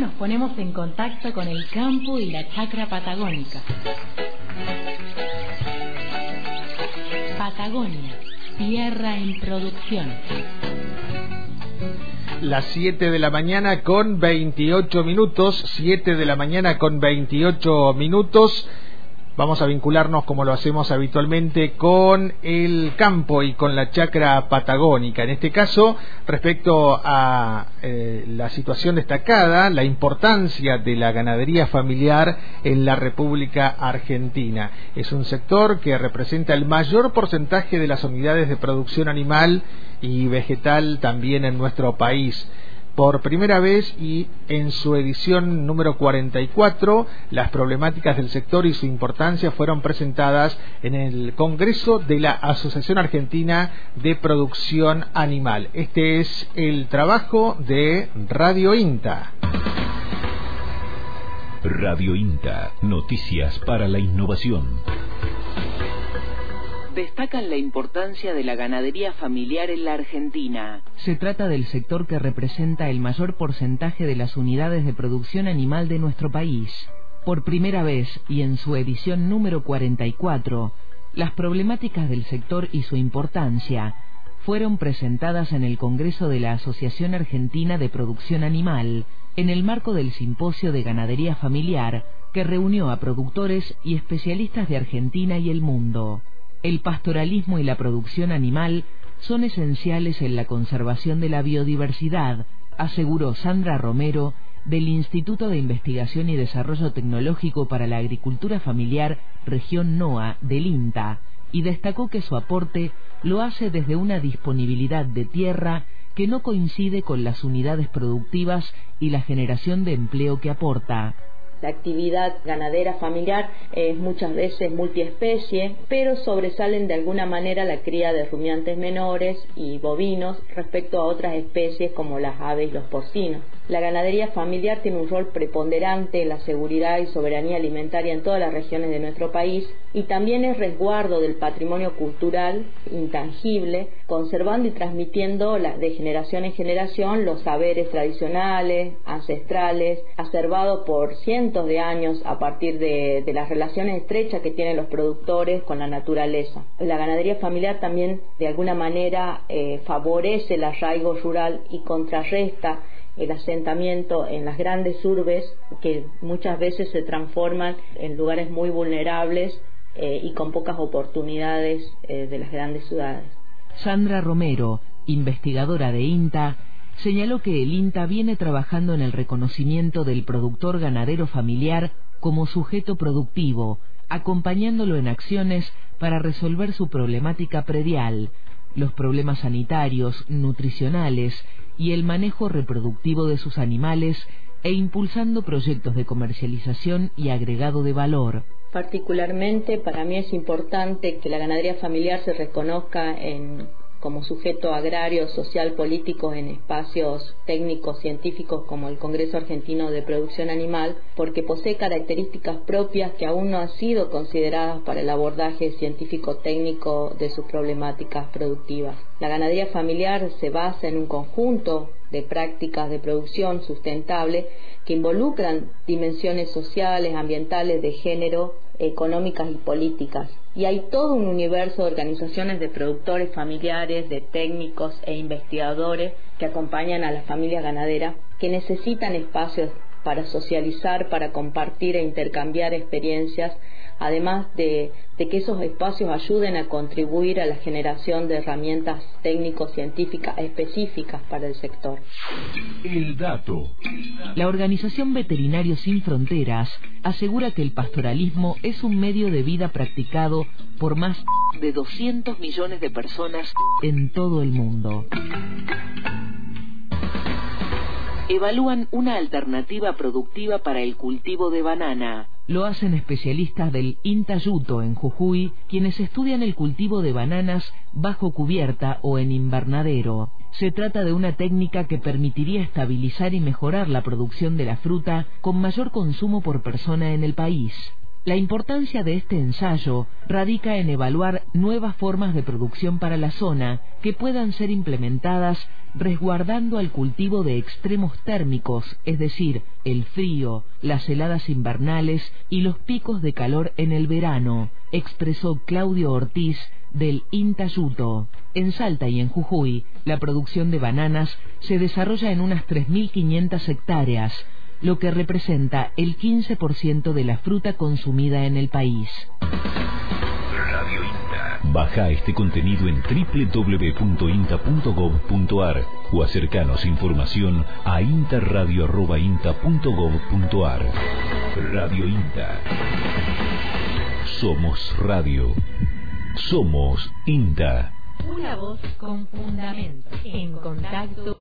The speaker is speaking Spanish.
nos ponemos en contacto con el campo y la chacra patagónica. Patagonia, tierra en producción. Las 7 de la mañana con 28 minutos, 7 de la mañana con 28 minutos. Vamos a vincularnos, como lo hacemos habitualmente, con el campo y con la chacra patagónica. En este caso, respecto a eh, la situación destacada, la importancia de la ganadería familiar en la República Argentina. Es un sector que representa el mayor porcentaje de las unidades de producción animal y vegetal también en nuestro país por primera vez y en su edición número 44, las problemáticas del sector y su importancia fueron presentadas en el Congreso de la Asociación Argentina de Producción Animal. Este es el trabajo de Radio INTA. Radio INTA, noticias para la innovación destacan la importancia de la ganadería familiar en la Argentina. Se trata del sector que representa el mayor porcentaje de las unidades de producción animal de nuestro país. Por primera vez y en su edición número 44, las problemáticas del sector y su importancia fueron presentadas en el Congreso de la Asociación Argentina de Producción Animal, en el marco del Simposio de Ganadería Familiar que reunió a productores y especialistas de Argentina y el mundo el pastoralismo y la producción animal son esenciales en la conservación de la biodiversidad, aseguró Sandra Romero del Instituto de Investigación y Desarrollo Tecnológico para la Agricultura Familiar Región NOA del INTA, y destacó que su aporte lo hace desde una disponibilidad de tierra que no coincide con las unidades productivas y la generación de empleo que aporta. La actividad ganadera familiar es muchas veces multiespecie, pero sobresalen de alguna manera la cría de rumiantes menores y bovinos respecto a otras especies como las aves y los porcinos. La ganadería familiar tiene un rol preponderante en la seguridad y soberanía alimentaria en todas las regiones de nuestro país y también es resguardo del patrimonio cultural intangible, conservando y transmitiendo de generación en generación los saberes tradicionales, ancestrales, acervados por cientos de años a partir de, las relaciones estrechas que tienen los productores con la naturaleza. La ganadería familiar también de alguna manera eh, favorece el arraigo rural y contrarresta el asentamiento en las grandes urbes que muchas veces se transforman en lugares muy vulnerables eh, y con pocas oportunidades eh, de las grandes ciudades. Sandra Romero, investigadora de INTA, señaló que el INTA viene trabajando en el reconocimiento del productor ganadero familiar como sujeto productivo, acompañándolo en acciones para resolver su problemática predial, los problemas sanitarios, nutricionales y el manejo reproductivo de sus animales e impulsando proyectos de comercialización y agregado de valor. Particularmente para mí es importante que la ganadería familiar se reconozca en como sujeto agrario, social, político en espacios técnicos, científicos como el Congreso Argentino de Producción Animal, porque posee características propias que aún no han sido consideradas para el abordaje científico-técnico de sus problemáticas productivas. La ganadería familiar se basa en un conjunto de prácticas de producción sustentable que involucran dimensiones sociales, ambientales, de género, económicas y políticas. Y hay todo un universo de organizaciones de productores familiares, de técnicos e investigadores que acompañan a la familia ganadera que necesitan espacios para socializar, para compartir e intercambiar experiencias además de, que esos espacios ayuden a contribuir a la generación de herramientas técnico-científicas específicas para el sector. El dato. La Organización Veterinarios Sin Fronteras asegura que el pastoralismo es un medio de vida practicado por más de 200 millones de personas en todo el mundo evalúan una alternativa productiva para el cultivo de banana. Lo hacen especialistas del Intayuto en Jujuy, quienes estudian el cultivo de bananas bajo cubierta o en invernadero. Se trata de una técnica que permitiría estabilizar y mejorar la producción de la fruta con mayor consumo por persona en el país. La importancia de este ensayo radica en evaluar nuevas formas de producción para la zona que puedan ser implementadas resguardando al cultivo de extremos térmicos, es decir, el frío, las heladas invernales y los picos de calor en el verano, expresó Claudio Ortiz del Intayuto. En Salta y en Jujuy, la producción de bananas se desarrolla en unas 3.500 hectáreas, lo que representa el 15% de la fruta consumida en el país. Radio INTA. Baja este contenido en www.inta.gov.ar o acercanos información a interradio.inta.gov.ar. Radio INTA. Somos radio. Somos INTA. Una voz con fundamento. En contacto.